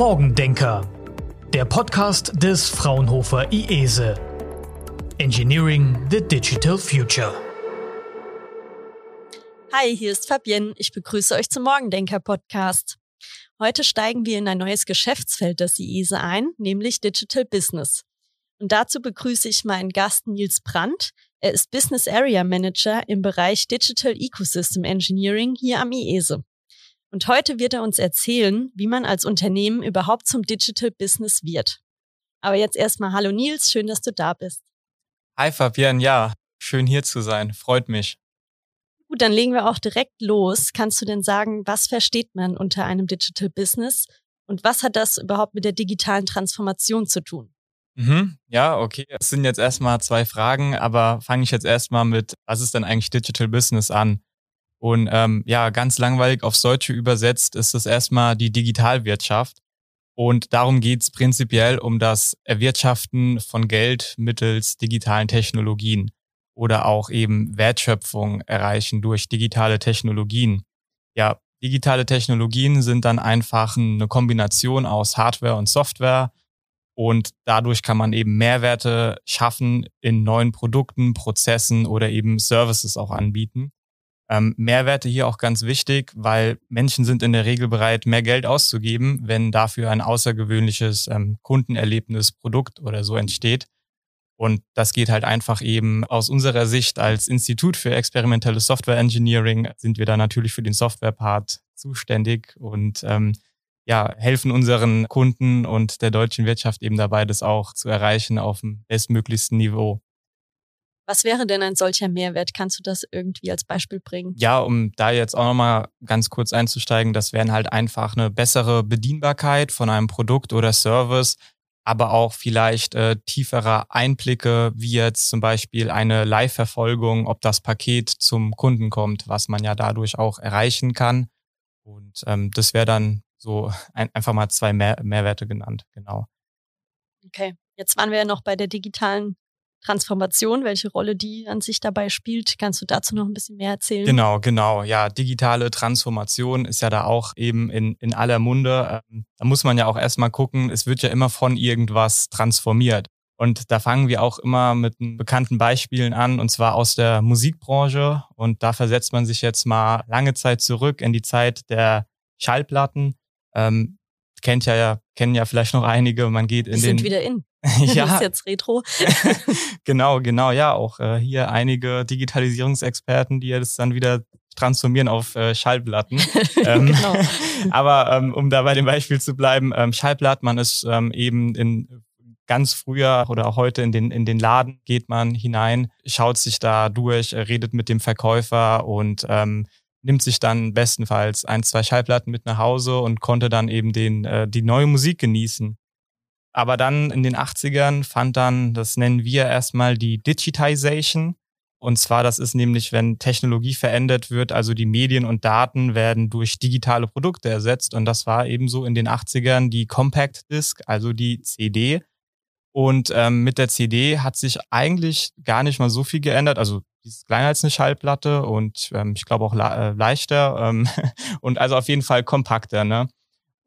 Morgendenker, der Podcast des Fraunhofer IESE. Engineering the Digital Future. Hi, hier ist Fabienne. Ich begrüße euch zum Morgendenker Podcast. Heute steigen wir in ein neues Geschäftsfeld des IESE ein, nämlich Digital Business. Und dazu begrüße ich meinen Gast Nils Brandt. Er ist Business Area Manager im Bereich Digital Ecosystem Engineering hier am IESE. Und heute wird er uns erzählen, wie man als Unternehmen überhaupt zum Digital Business wird. Aber jetzt erstmal Hallo Nils, schön, dass du da bist. Hi Fabian, ja, schön hier zu sein, freut mich. Gut, dann legen wir auch direkt los. Kannst du denn sagen, was versteht man unter einem Digital Business und was hat das überhaupt mit der digitalen Transformation zu tun? Mhm, ja, okay. Es sind jetzt erstmal zwei Fragen, aber fange ich jetzt erstmal mit, was ist denn eigentlich Digital Business an? Und ähm, ja, ganz langweilig aufs Deutsche übersetzt ist es erstmal die Digitalwirtschaft. Und darum geht's prinzipiell um das Erwirtschaften von Geld mittels digitalen Technologien oder auch eben Wertschöpfung erreichen durch digitale Technologien. Ja, digitale Technologien sind dann einfach eine Kombination aus Hardware und Software und dadurch kann man eben Mehrwerte schaffen in neuen Produkten, Prozessen oder eben Services auch anbieten. Ähm, Mehrwerte hier auch ganz wichtig, weil Menschen sind in der Regel bereit, mehr Geld auszugeben, wenn dafür ein außergewöhnliches ähm, Kundenerlebnis, Produkt oder so entsteht. Und das geht halt einfach eben aus unserer Sicht als Institut für experimentelle Software Engineering sind wir da natürlich für den Software-Part zuständig und ähm, ja, helfen unseren Kunden und der deutschen Wirtschaft eben dabei, das auch zu erreichen auf dem bestmöglichsten Niveau. Was wäre denn ein solcher Mehrwert? Kannst du das irgendwie als Beispiel bringen? Ja, um da jetzt auch nochmal ganz kurz einzusteigen, das wären halt einfach eine bessere Bedienbarkeit von einem Produkt oder Service, aber auch vielleicht äh, tiefere Einblicke, wie jetzt zum Beispiel eine Live-Verfolgung, ob das Paket zum Kunden kommt, was man ja dadurch auch erreichen kann. Und ähm, das wäre dann so ein, einfach mal zwei Mehr Mehrwerte genannt, genau. Okay, jetzt waren wir ja noch bei der digitalen Transformation, welche Rolle die an sich dabei spielt. Kannst du dazu noch ein bisschen mehr erzählen? Genau, genau. Ja, digitale Transformation ist ja da auch eben in, in aller Munde. Ähm, da muss man ja auch erstmal gucken, es wird ja immer von irgendwas transformiert. Und da fangen wir auch immer mit bekannten Beispielen an, und zwar aus der Musikbranche. Und da versetzt man sich jetzt mal lange Zeit zurück in die Zeit der Schallplatten. Ähm, kennt ja, kennen ja vielleicht noch einige. Man geht in den. sind wieder in. ja. Das ist jetzt Retro. genau, genau, ja. Auch äh, hier einige Digitalisierungsexperten, die jetzt dann wieder transformieren auf äh, Schallplatten. ähm, genau. aber ähm, um da bei dem Beispiel zu bleiben, ähm, Schallplatten, man ist ähm, eben in ganz früher oder auch heute in den, in den Laden geht man hinein, schaut sich da durch, redet mit dem Verkäufer und ähm, nimmt sich dann bestenfalls ein, zwei Schallplatten mit nach Hause und konnte dann eben den, äh, die neue Musik genießen. Aber dann in den 80ern fand dann, das nennen wir erstmal die Digitization. Und zwar, das ist nämlich, wenn Technologie verändert wird, also die Medien und Daten werden durch digitale Produkte ersetzt. Und das war ebenso in den 80ern die Compact Disc, also die CD. Und ähm, mit der CD hat sich eigentlich gar nicht mal so viel geändert. Also die ist kleiner als eine Schallplatte und ähm, ich glaube auch äh, leichter ähm, und also auf jeden Fall kompakter. Ne?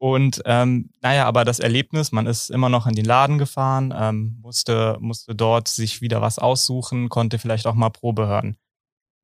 Und ähm, naja, aber das Erlebnis, man ist immer noch in den Laden gefahren, ähm, musste, musste dort sich wieder was aussuchen, konnte vielleicht auch mal Probe hören.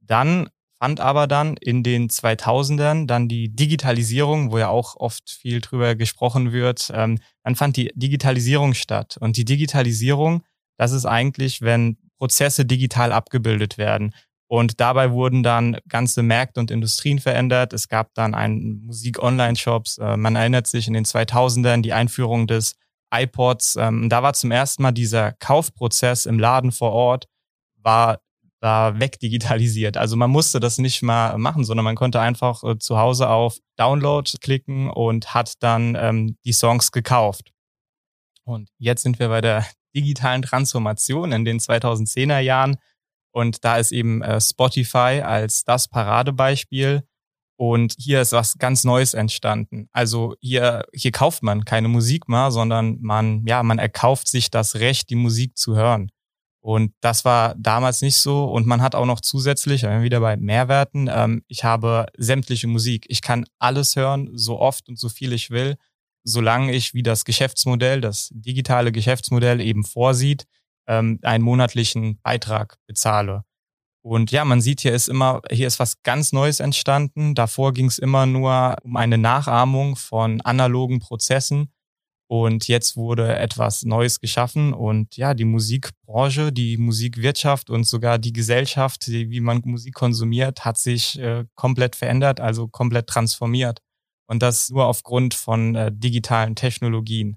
Dann fand aber dann in den 2000ern dann die Digitalisierung, wo ja auch oft viel drüber gesprochen wird, ähm, dann fand die Digitalisierung statt. Und die Digitalisierung, das ist eigentlich, wenn Prozesse digital abgebildet werden. Und dabei wurden dann ganze Märkte und Industrien verändert. Es gab dann einen Musik-Online-Shops. Äh, man erinnert sich in den 2000ern die Einführung des iPods. Ähm, da war zum ersten Mal dieser Kaufprozess im Laden vor Ort war da wegdigitalisiert. Also man musste das nicht mal machen, sondern man konnte einfach äh, zu Hause auf Download klicken und hat dann ähm, die Songs gekauft. Und jetzt sind wir bei der digitalen Transformation in den 2010er Jahren. Und da ist eben äh, Spotify als das Paradebeispiel. Und hier ist was ganz Neues entstanden. Also hier, hier kauft man keine Musik mehr, sondern man, ja, man erkauft sich das Recht, die Musik zu hören. Und das war damals nicht so. Und man hat auch noch zusätzlich, wieder bei Mehrwerten, ähm, ich habe sämtliche Musik. Ich kann alles hören, so oft und so viel ich will. solange ich, wie das Geschäftsmodell, das digitale Geschäftsmodell eben vorsieht, ähm, einen monatlichen Beitrag bezahle. Und ja, man sieht hier ist immer, hier ist was ganz Neues entstanden. Davor ging es immer nur um eine Nachahmung von analogen Prozessen. Und jetzt wurde etwas Neues geschaffen und ja, die Musikbranche, die Musikwirtschaft und sogar die Gesellschaft, wie man Musik konsumiert, hat sich äh, komplett verändert, also komplett transformiert. Und das nur aufgrund von äh, digitalen Technologien.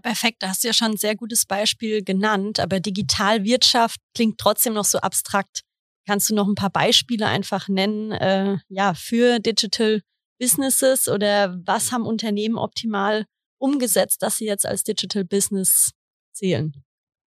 Perfekt. Da hast du ja schon ein sehr gutes Beispiel genannt. Aber Digitalwirtschaft klingt trotzdem noch so abstrakt. Kannst du noch ein paar Beispiele einfach nennen, äh, ja, für Digital Businesses oder was haben Unternehmen optimal umgesetzt, dass sie jetzt als Digital Business zählen?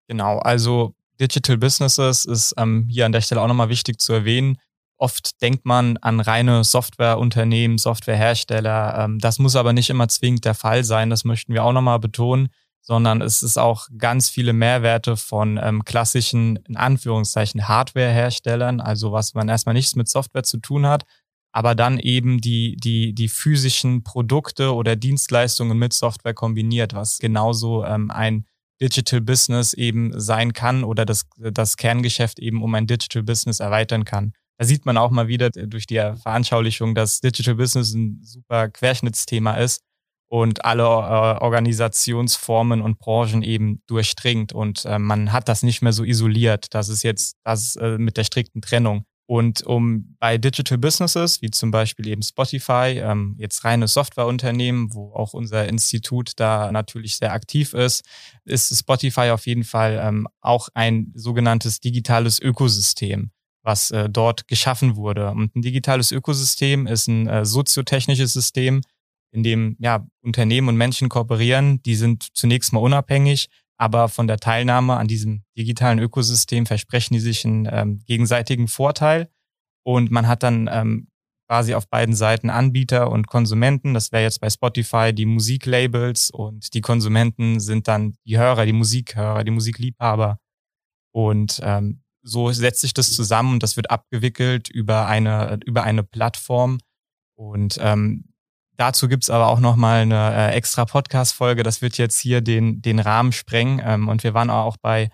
Genau, also Digital Businesses ist ähm, hier an der Stelle auch nochmal wichtig zu erwähnen. Oft denkt man an reine Softwareunternehmen, Softwarehersteller. Ähm, das muss aber nicht immer zwingend der Fall sein. Das möchten wir auch nochmal betonen, sondern es ist auch ganz viele Mehrwerte von ähm, klassischen, in Anführungszeichen, Hardwareherstellern, also was man erstmal nichts mit Software zu tun hat, aber dann eben die, die, die physischen Produkte oder Dienstleistungen mit Software kombiniert, was genauso ähm, ein Digital Business eben sein kann oder das, das Kerngeschäft eben um ein Digital Business erweitern kann. Da sieht man auch mal wieder durch die Veranschaulichung, dass Digital Business ein super Querschnittsthema ist und alle äh, Organisationsformen und Branchen eben durchdringt. Und äh, man hat das nicht mehr so isoliert. Das ist jetzt das äh, mit der strikten Trennung. Und um bei Digital Businesses, wie zum Beispiel eben Spotify, ähm, jetzt reine Softwareunternehmen, wo auch unser Institut da natürlich sehr aktiv ist, ist Spotify auf jeden Fall ähm, auch ein sogenanntes digitales Ökosystem, was äh, dort geschaffen wurde. Und ein digitales Ökosystem ist ein äh, soziotechnisches System, in dem ja, Unternehmen und Menschen kooperieren. Die sind zunächst mal unabhängig, aber von der Teilnahme an diesem digitalen Ökosystem versprechen die sich einen ähm, gegenseitigen Vorteil. Und man hat dann ähm, quasi auf beiden Seiten Anbieter und Konsumenten. Das wäre jetzt bei Spotify die Musiklabels und die Konsumenten sind dann die Hörer, die Musikhörer, die Musikliebhaber. Und ähm, so setzt sich das zusammen und das wird abgewickelt über eine, über eine Plattform. Und ähm, Dazu gibt's aber auch nochmal eine äh, extra Podcast-Folge. Das wird jetzt hier den, den Rahmen sprengen. Ähm, und wir waren auch bei,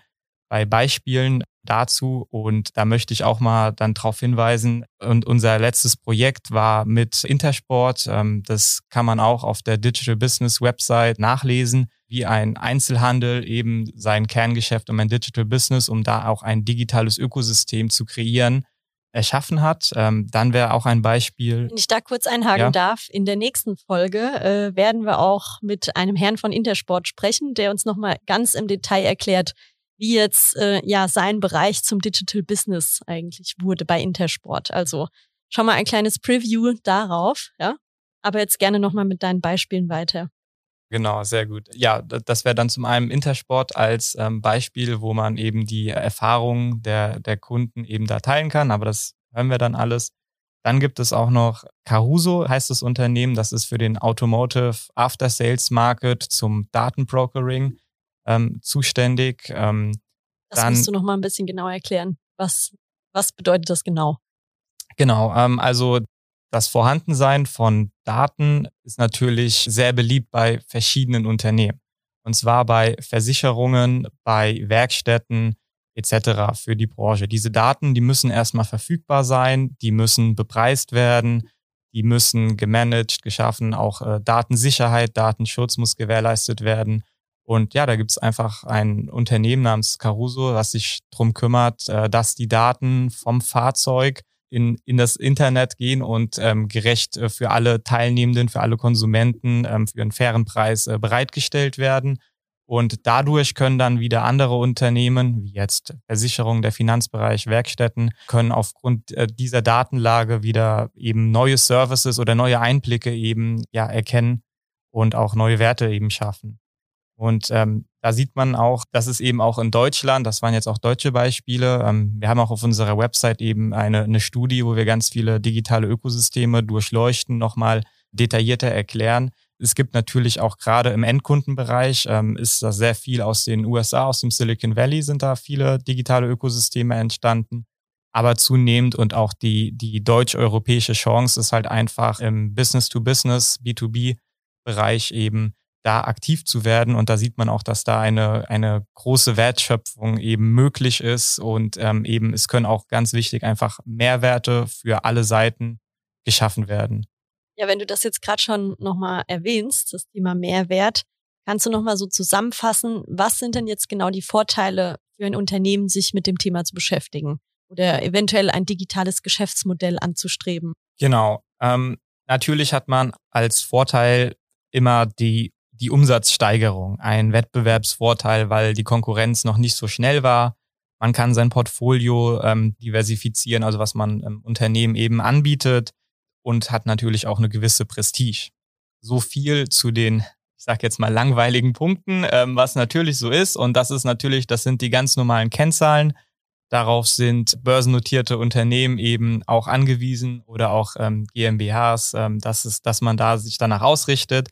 bei Beispielen dazu. Und da möchte ich auch mal dann darauf hinweisen. Und unser letztes Projekt war mit Intersport. Ähm, das kann man auch auf der Digital Business Website nachlesen, wie ein Einzelhandel eben sein Kerngeschäft um ein Digital Business, um da auch ein digitales Ökosystem zu kreieren, erschaffen hat. Ähm, dann wäre auch ein Beispiel. Wenn ich da kurz einhaken ja. darf, in der nächsten Folge äh, werden wir auch mit einem Herrn von Intersport sprechen, der uns nochmal ganz im Detail erklärt, wie jetzt äh, ja sein Bereich zum Digital Business eigentlich wurde bei Intersport. Also schon mal ein kleines Preview darauf, ja. Aber jetzt gerne nochmal mit deinen Beispielen weiter. Genau, sehr gut. Ja, das wäre dann zum einen Intersport als ähm, Beispiel, wo man eben die Erfahrungen der, der Kunden eben da teilen kann, aber das hören wir dann alles. Dann gibt es auch noch Caruso, heißt das Unternehmen, das ist für den Automotive After Sales Market zum Datenbrokering ähm, zuständig. Ähm, das dann, musst du noch mal ein bisschen genauer erklären. Was, was bedeutet das genau? Genau, ähm, also das Vorhandensein von Daten ist natürlich sehr beliebt bei verschiedenen Unternehmen. Und zwar bei Versicherungen, bei Werkstätten etc. für die Branche. Diese Daten, die müssen erstmal verfügbar sein, die müssen bepreist werden, die müssen gemanagt, geschaffen, auch äh, Datensicherheit, Datenschutz muss gewährleistet werden. Und ja, da gibt es einfach ein Unternehmen namens Caruso, was sich drum kümmert, äh, dass die Daten vom Fahrzeug in, in das Internet gehen und ähm, gerecht äh, für alle Teilnehmenden, für alle Konsumenten ähm, für einen fairen Preis äh, bereitgestellt werden. Und dadurch können dann wieder andere Unternehmen, wie jetzt Versicherung, der Finanzbereich, Werkstätten, können aufgrund äh, dieser Datenlage wieder eben neue Services oder neue Einblicke eben ja erkennen und auch neue Werte eben schaffen. Und ähm, da sieht man auch, dass es eben auch in Deutschland, das waren jetzt auch deutsche Beispiele, ähm, wir haben auch auf unserer Website eben eine, eine Studie, wo wir ganz viele digitale Ökosysteme durchleuchten, nochmal detaillierter erklären. Es gibt natürlich auch gerade im Endkundenbereich, ähm, ist da sehr viel aus den USA, aus dem Silicon Valley sind da viele digitale Ökosysteme entstanden. Aber zunehmend und auch die, die deutsch-europäische Chance ist halt einfach im Business-to-Business, B2B, Bereich eben da aktiv zu werden. Und da sieht man auch, dass da eine, eine große Wertschöpfung eben möglich ist. Und ähm, eben, es können auch ganz wichtig einfach Mehrwerte für alle Seiten geschaffen werden. Ja, wenn du das jetzt gerade schon nochmal erwähnst, das Thema Mehrwert, kannst du nochmal so zusammenfassen, was sind denn jetzt genau die Vorteile für ein Unternehmen, sich mit dem Thema zu beschäftigen oder eventuell ein digitales Geschäftsmodell anzustreben? Genau. Ähm, natürlich hat man als Vorteil immer die die Umsatzsteigerung, ein Wettbewerbsvorteil, weil die Konkurrenz noch nicht so schnell war. Man kann sein Portfolio ähm, diversifizieren, also was man im Unternehmen eben anbietet und hat natürlich auch eine gewisse Prestige. So viel zu den, ich sage jetzt mal langweiligen Punkten, ähm, was natürlich so ist und das ist natürlich, das sind die ganz normalen Kennzahlen. Darauf sind börsennotierte Unternehmen eben auch angewiesen oder auch ähm, GmbHs, ähm, dass, es, dass man da sich danach ausrichtet.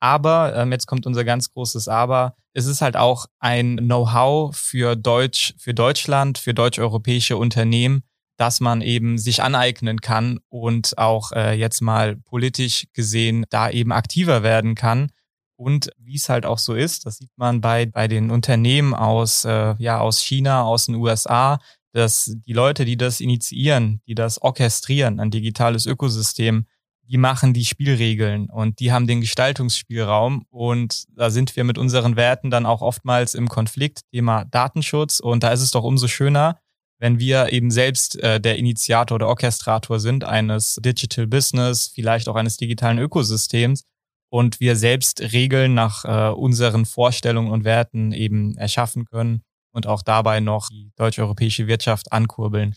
Aber, ähm, jetzt kommt unser ganz großes Aber, es ist halt auch ein Know-how für Deutsch, für Deutschland, für deutsch-europäische Unternehmen, dass man eben sich aneignen kann und auch äh, jetzt mal politisch gesehen da eben aktiver werden kann. Und wie es halt auch so ist, das sieht man bei, bei den Unternehmen aus, äh, ja, aus China, aus den USA, dass die Leute, die das initiieren, die das orchestrieren, ein digitales Ökosystem, die machen die Spielregeln und die haben den Gestaltungsspielraum und da sind wir mit unseren Werten dann auch oftmals im Konflikt, Thema Datenschutz und da ist es doch umso schöner, wenn wir eben selbst äh, der Initiator oder Orchestrator sind eines Digital Business, vielleicht auch eines digitalen Ökosystems und wir selbst Regeln nach äh, unseren Vorstellungen und Werten eben erschaffen können und auch dabei noch die deutsch-europäische Wirtschaft ankurbeln.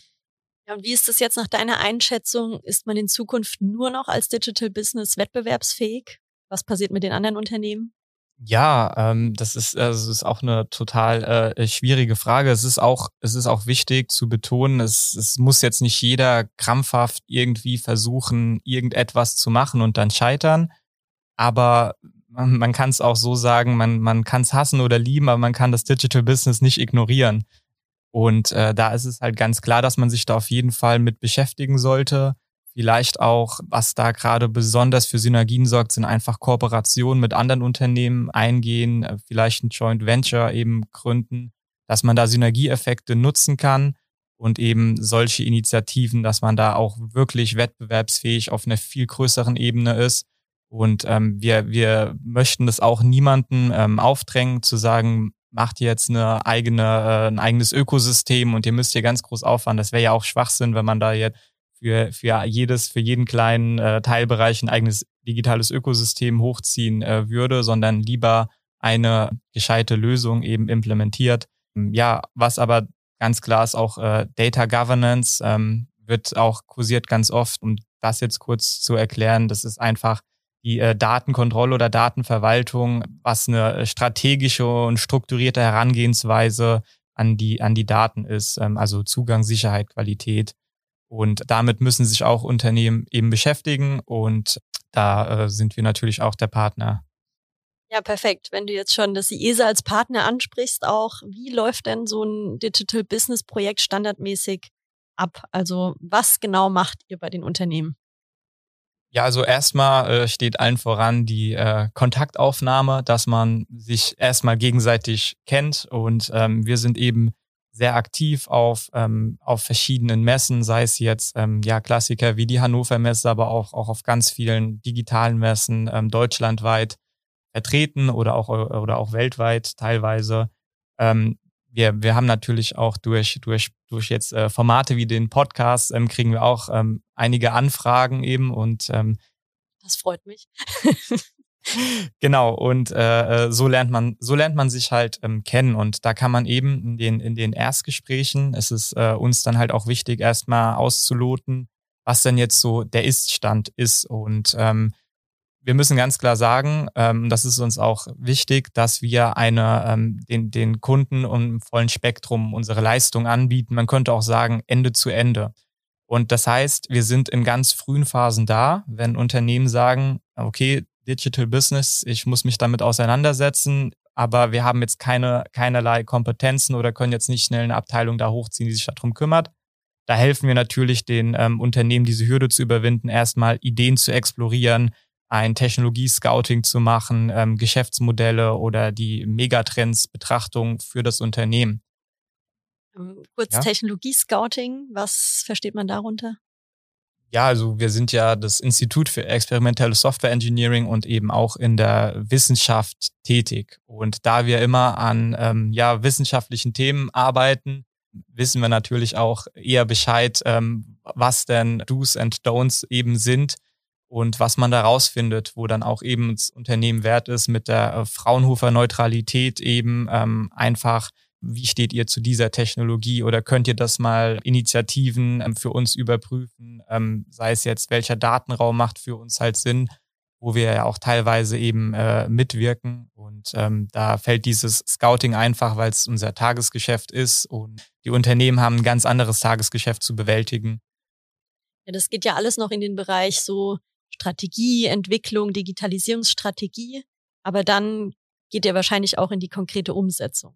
Ja, und wie ist das jetzt nach deiner Einschätzung? Ist man in Zukunft nur noch als Digital Business wettbewerbsfähig? Was passiert mit den anderen Unternehmen? Ja, ähm, das ist also ist auch eine total äh, schwierige Frage. Es ist auch es ist auch wichtig zu betonen, es, es muss jetzt nicht jeder krampfhaft irgendwie versuchen, irgendetwas zu machen und dann scheitern. Aber man, man kann es auch so sagen, man man kann es hassen oder lieben, aber man kann das Digital Business nicht ignorieren. Und äh, da ist es halt ganz klar, dass man sich da auf jeden Fall mit beschäftigen sollte. Vielleicht auch, was da gerade besonders für Synergien sorgt, sind einfach Kooperationen mit anderen Unternehmen eingehen, äh, vielleicht ein Joint Venture eben gründen, dass man da Synergieeffekte nutzen kann und eben solche Initiativen, dass man da auch wirklich wettbewerbsfähig auf einer viel größeren Ebene ist. Und ähm, wir, wir möchten das auch niemanden ähm, aufdrängen, zu sagen, macht jetzt eine eigene, äh, ein eigenes Ökosystem und ihr müsst hier ganz groß auffahren. Das wäre ja auch Schwachsinn, wenn man da jetzt für, für jedes, für jeden kleinen äh, Teilbereich ein eigenes digitales Ökosystem hochziehen äh, würde, sondern lieber eine gescheite Lösung eben implementiert. Ja, was aber ganz klar ist auch äh, Data Governance ähm, wird auch kursiert ganz oft, um das jetzt kurz zu erklären. Das ist einfach die äh, Datenkontrolle oder Datenverwaltung, was eine äh, strategische und strukturierte Herangehensweise an die, an die Daten ist, ähm, also Zugang, Sicherheit, Qualität. Und damit müssen sich auch Unternehmen eben beschäftigen und da äh, sind wir natürlich auch der Partner. Ja, perfekt. Wenn du jetzt schon das IESA als Partner ansprichst, auch, wie läuft denn so ein Digital Business Projekt standardmäßig ab? Also was genau macht ihr bei den Unternehmen? Ja, also erstmal äh, steht allen voran die äh, Kontaktaufnahme, dass man sich erstmal gegenseitig kennt und ähm, wir sind eben sehr aktiv auf, ähm, auf verschiedenen Messen, sei es jetzt ähm, ja Klassiker wie die Hannover Messe, aber auch, auch auf ganz vielen digitalen Messen ähm, deutschlandweit vertreten oder auch, oder auch weltweit teilweise. Ähm, wir, wir haben natürlich auch durch, durch, durch jetzt äh, Formate wie den Podcast, ähm, kriegen wir auch ähm, einige Anfragen eben und ähm, das freut mich. genau, und äh, äh, so lernt man, so lernt man sich halt ähm, kennen. Und da kann man eben in den, in den Erstgesprächen, es ist äh, uns dann halt auch wichtig, erstmal auszuloten, was denn jetzt so der Ist-Stand ist. Und ähm, wir müssen ganz klar sagen, ähm, das ist uns auch wichtig, dass wir eine, ähm, den, den Kunden im vollen Spektrum unsere Leistung anbieten. Man könnte auch sagen, Ende zu Ende. Und das heißt, wir sind in ganz frühen Phasen da, wenn Unternehmen sagen, okay, Digital Business, ich muss mich damit auseinandersetzen, aber wir haben jetzt keine, keinerlei Kompetenzen oder können jetzt nicht schnell eine Abteilung da hochziehen, die sich darum kümmert. Da helfen wir natürlich den ähm, Unternehmen, diese Hürde zu überwinden, erstmal Ideen zu explorieren, ein Technologie-Scouting zu machen, ähm, Geschäftsmodelle oder die Megatrends-Betrachtung für das Unternehmen. Ähm, kurz ja? Technologie-Scouting, was versteht man darunter? Ja, also wir sind ja das Institut für experimentelle Software Engineering und eben auch in der Wissenschaft tätig. Und da wir immer an ähm, ja, wissenschaftlichen Themen arbeiten, wissen wir natürlich auch eher Bescheid, ähm, was denn Do's and Don'ts eben sind und was man da rausfindet, wo dann auch eben das Unternehmen wert ist, mit der äh, Fraunhofer Neutralität eben ähm, einfach wie steht ihr zu dieser Technologie oder könnt ihr das mal Initiativen ähm, für uns überprüfen, ähm, sei es jetzt, welcher Datenraum macht für uns halt Sinn, wo wir ja auch teilweise eben äh, mitwirken. Und ähm, da fällt dieses Scouting einfach, weil es unser Tagesgeschäft ist und die Unternehmen haben ein ganz anderes Tagesgeschäft zu bewältigen. Ja, das geht ja alles noch in den Bereich so Strategie, Entwicklung, Digitalisierungsstrategie. Aber dann geht ihr wahrscheinlich auch in die konkrete Umsetzung.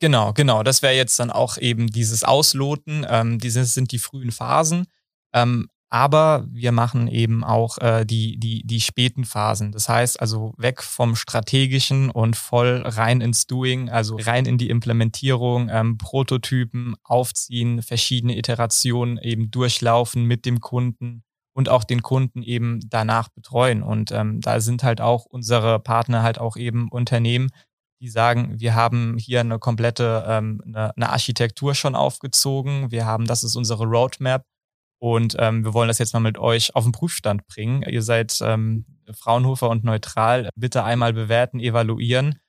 Genau, genau. Das wäre jetzt dann auch eben dieses Ausloten. Ähm, diese sind die frühen Phasen. Ähm, aber wir machen eben auch äh, die, die, die späten Phasen. Das heißt also weg vom Strategischen und voll rein ins Doing, also rein in die Implementierung, ähm, Prototypen aufziehen, verschiedene Iterationen eben durchlaufen mit dem Kunden und auch den Kunden eben danach betreuen. Und ähm, da sind halt auch unsere Partner halt auch eben Unternehmen, die sagen, wir haben hier eine komplette ähm, eine, eine Architektur schon aufgezogen, wir haben, das ist unsere Roadmap und ähm, wir wollen das jetzt mal mit euch auf den Prüfstand bringen. Ihr seid ähm, Fraunhofer und neutral. Bitte einmal bewerten, evaluieren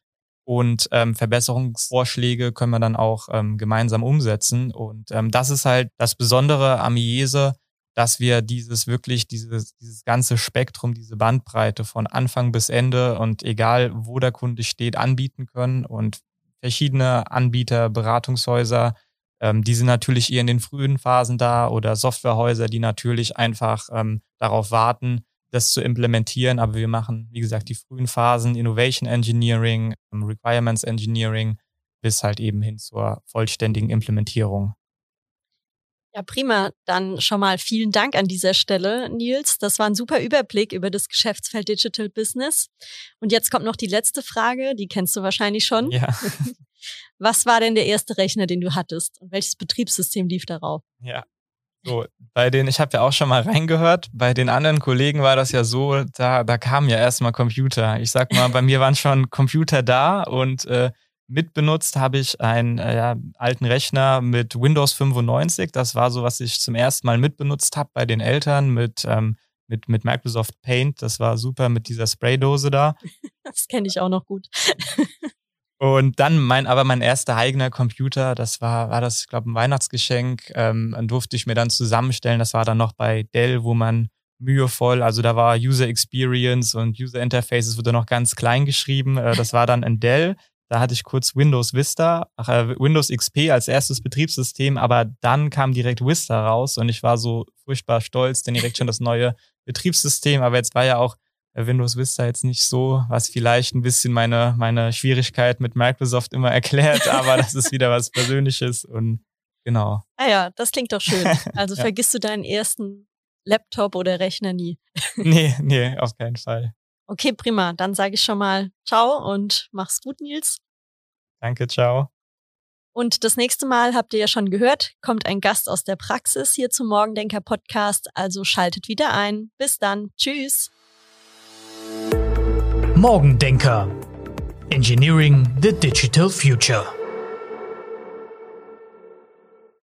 und ähm, Verbesserungsvorschläge können wir dann auch ähm, gemeinsam umsetzen. Und ähm, das ist halt das Besondere am IESE, dass wir dieses wirklich, dieses, dieses ganze Spektrum, diese Bandbreite von Anfang bis Ende und egal wo der Kunde steht, anbieten können und verschiedene Anbieter, Beratungshäuser, ähm, die sind natürlich eher in den frühen Phasen da oder Softwarehäuser, die natürlich einfach ähm, darauf warten, das zu implementieren. Aber wir machen, wie gesagt, die frühen Phasen, Innovation Engineering, ähm, Requirements Engineering bis halt eben hin zur vollständigen Implementierung. Ja, prima. Dann schon mal vielen Dank an dieser Stelle, Nils. Das war ein super Überblick über das Geschäftsfeld Digital Business. Und jetzt kommt noch die letzte Frage, die kennst du wahrscheinlich schon. Ja. Was war denn der erste Rechner, den du hattest? Und welches Betriebssystem lief darauf? Ja. So, bei den, ich habe ja auch schon mal reingehört, bei den anderen Kollegen war das ja so, da, da kamen ja erstmal Computer. Ich sag mal, bei mir waren schon Computer da und äh, Mitbenutzt habe ich einen äh, alten Rechner mit Windows 95. Das war so, was ich zum ersten Mal mitbenutzt habe bei den Eltern mit, ähm, mit, mit Microsoft Paint. Das war super mit dieser Spraydose da. Das kenne ich auch noch gut. Und dann mein, aber mein erster eigener Computer, das war, war das, ich glaube, ein Weihnachtsgeschenk. Ähm, durfte ich mir dann zusammenstellen. Das war dann noch bei Dell, wo man mühevoll, also da war User Experience und User Interfaces wurde noch ganz klein geschrieben. Äh, das war dann in Dell. Da hatte ich kurz Windows Vista, ach, äh, Windows XP als erstes Betriebssystem, aber dann kam direkt Vista raus und ich war so furchtbar stolz, denn direkt schon das neue Betriebssystem. Aber jetzt war ja auch äh, Windows Vista jetzt nicht so, was vielleicht ein bisschen meine, meine Schwierigkeit mit Microsoft immer erklärt, aber das ist wieder was Persönliches und genau. Ah ja, das klingt doch schön. Also ja. vergisst du deinen ersten Laptop oder Rechner nie. nee, nee, auf keinen Fall. Okay, prima. Dann sage ich schon mal Ciao und mach's gut, Nils. Danke, ciao. Und das nächste Mal habt ihr ja schon gehört, kommt ein Gast aus der Praxis hier zum Morgendenker Podcast, also schaltet wieder ein. Bis dann. Tschüss. Morgendenker. Engineering the Digital Future.